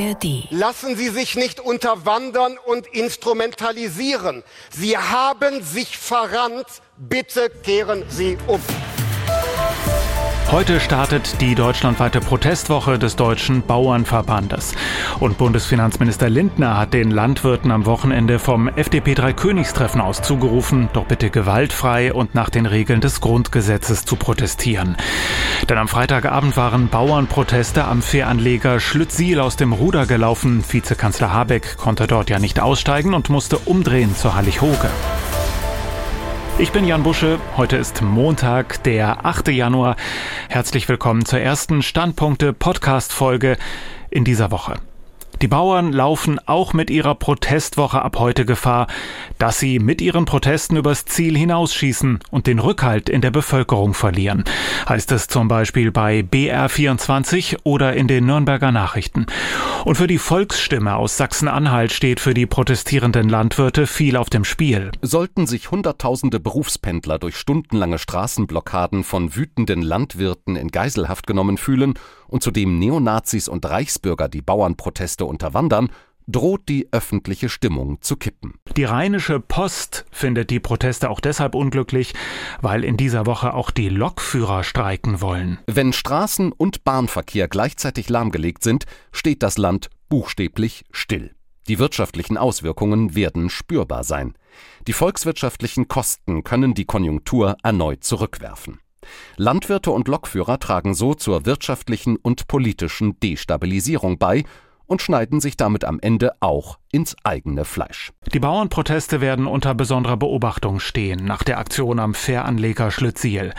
ARD. Lassen Sie sich nicht unterwandern und instrumentalisieren. Sie haben sich verrannt. Bitte kehren Sie um. Heute startet die deutschlandweite Protestwoche des Deutschen Bauernverbandes. Und Bundesfinanzminister Lindner hat den Landwirten am Wochenende vom FDP Dreikönigstreffen aus zugerufen, doch bitte gewaltfrei und nach den Regeln des Grundgesetzes zu protestieren. Denn am Freitagabend waren Bauernproteste am Fähranleger Schlüttsiel aus dem Ruder gelaufen. Vizekanzler Habeck konnte dort ja nicht aussteigen und musste umdrehen zur Hallig-Hoge. Ich bin Jan Busche. Heute ist Montag, der 8. Januar. Herzlich willkommen zur ersten Standpunkte Podcast Folge in dieser Woche. Die Bauern laufen auch mit ihrer Protestwoche ab heute Gefahr, dass sie mit ihren Protesten übers Ziel hinausschießen und den Rückhalt in der Bevölkerung verlieren, heißt es zum Beispiel bei BR24 oder in den Nürnberger Nachrichten. Und für die Volksstimme aus Sachsen-Anhalt steht für die protestierenden Landwirte viel auf dem Spiel. Sollten sich Hunderttausende Berufspendler durch stundenlange Straßenblockaden von wütenden Landwirten in Geiselhaft genommen fühlen und zudem Neonazis und Reichsbürger die Bauernproteste unterwandern, droht die öffentliche Stimmung zu kippen. Die Rheinische Post findet die Proteste auch deshalb unglücklich, weil in dieser Woche auch die Lokführer streiken wollen. Wenn Straßen und Bahnverkehr gleichzeitig lahmgelegt sind, steht das Land buchstäblich still. Die wirtschaftlichen Auswirkungen werden spürbar sein. Die volkswirtschaftlichen Kosten können die Konjunktur erneut zurückwerfen. Landwirte und Lokführer tragen so zur wirtschaftlichen und politischen Destabilisierung bei und schneiden sich damit am Ende auch ins eigene Fleisch. Die Bauernproteste werden unter besonderer Beobachtung stehen nach der Aktion am Fähranleger Schlüttsiel.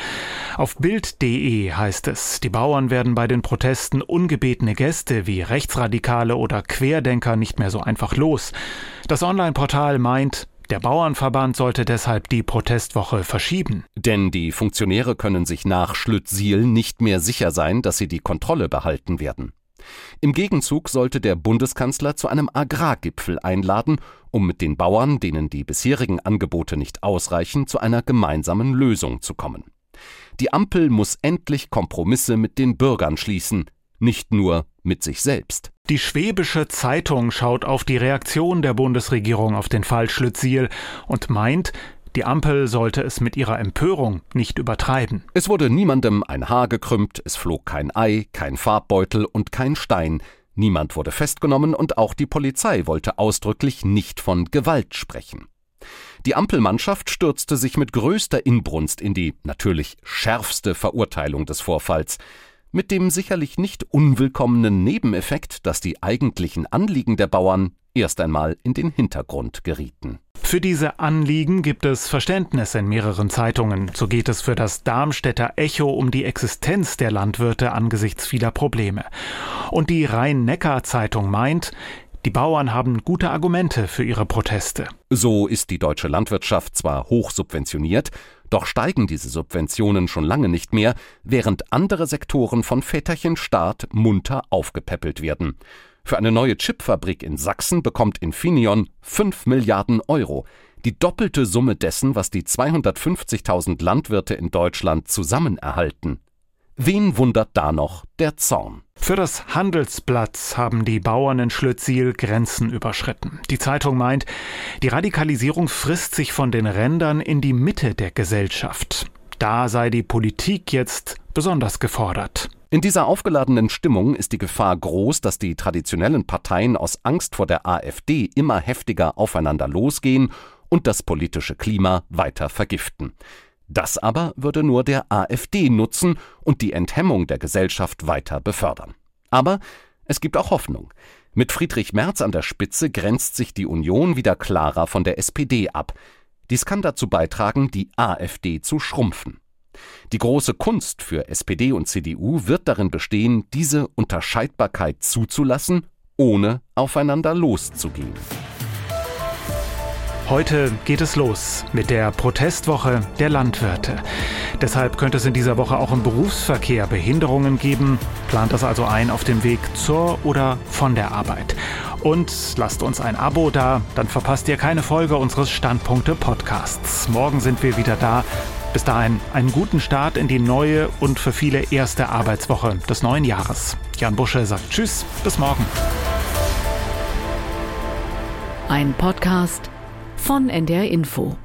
Auf Bild.de heißt es, die Bauern werden bei den Protesten ungebetene Gäste wie Rechtsradikale oder Querdenker nicht mehr so einfach los. Das Online-Portal meint, der Bauernverband sollte deshalb die Protestwoche verschieben. Denn die Funktionäre können sich nach Schlüttsiel nicht mehr sicher sein, dass sie die Kontrolle behalten werden. Im Gegenzug sollte der Bundeskanzler zu einem Agrargipfel einladen, um mit den Bauern, denen die bisherigen Angebote nicht ausreichen, zu einer gemeinsamen Lösung zu kommen. Die Ampel muss endlich Kompromisse mit den Bürgern schließen, nicht nur mit sich selbst. Die Schwäbische Zeitung schaut auf die Reaktion der Bundesregierung auf den Fall Schlütziel und meint, die Ampel sollte es mit ihrer Empörung nicht übertreiben. Es wurde niemandem ein Haar gekrümmt, es flog kein Ei, kein Farbbeutel und kein Stein. Niemand wurde festgenommen und auch die Polizei wollte ausdrücklich nicht von Gewalt sprechen. Die Ampelmannschaft stürzte sich mit größter Inbrunst in die natürlich schärfste Verurteilung des Vorfalls mit dem sicherlich nicht unwillkommenen Nebeneffekt, dass die eigentlichen Anliegen der Bauern erst einmal in den Hintergrund gerieten. Für diese Anliegen gibt es Verständnis in mehreren Zeitungen. So geht es für das Darmstädter Echo um die Existenz der Landwirte angesichts vieler Probleme. Und die Rhein-Neckar-Zeitung meint, die Bauern haben gute Argumente für ihre Proteste. So ist die deutsche Landwirtschaft zwar hoch subventioniert, doch steigen diese Subventionen schon lange nicht mehr, während andere Sektoren von Väterchen Staat munter aufgepäppelt werden. Für eine neue Chipfabrik in Sachsen bekommt Infineon 5 Milliarden Euro, die doppelte Summe dessen, was die 250.000 Landwirte in Deutschland zusammen erhalten. Wen wundert da noch der Zorn? Für das Handelsblatt haben die Bauern in Schlüttsiel Grenzen überschritten. Die Zeitung meint, die Radikalisierung frisst sich von den Rändern in die Mitte der Gesellschaft. Da sei die Politik jetzt besonders gefordert. In dieser aufgeladenen Stimmung ist die Gefahr groß, dass die traditionellen Parteien aus Angst vor der AfD immer heftiger aufeinander losgehen und das politische Klima weiter vergiften. Das aber würde nur der AfD nutzen und die Enthemmung der Gesellschaft weiter befördern. Aber es gibt auch Hoffnung. Mit Friedrich Merz an der Spitze grenzt sich die Union wieder klarer von der SPD ab. Dies kann dazu beitragen, die AfD zu schrumpfen. Die große Kunst für SPD und CDU wird darin bestehen, diese Unterscheidbarkeit zuzulassen, ohne aufeinander loszugehen. Heute geht es los mit der Protestwoche der Landwirte. Deshalb könnte es in dieser Woche auch im Berufsverkehr Behinderungen geben. Plant das also ein auf dem Weg zur oder von der Arbeit. Und lasst uns ein Abo da, dann verpasst ihr keine Folge unseres Standpunkte Podcasts. Morgen sind wir wieder da. Bis dahin einen guten Start in die neue und für viele erste Arbeitswoche des neuen Jahres. Jan Busche sagt Tschüss, bis morgen. Ein Podcast von NDR Info.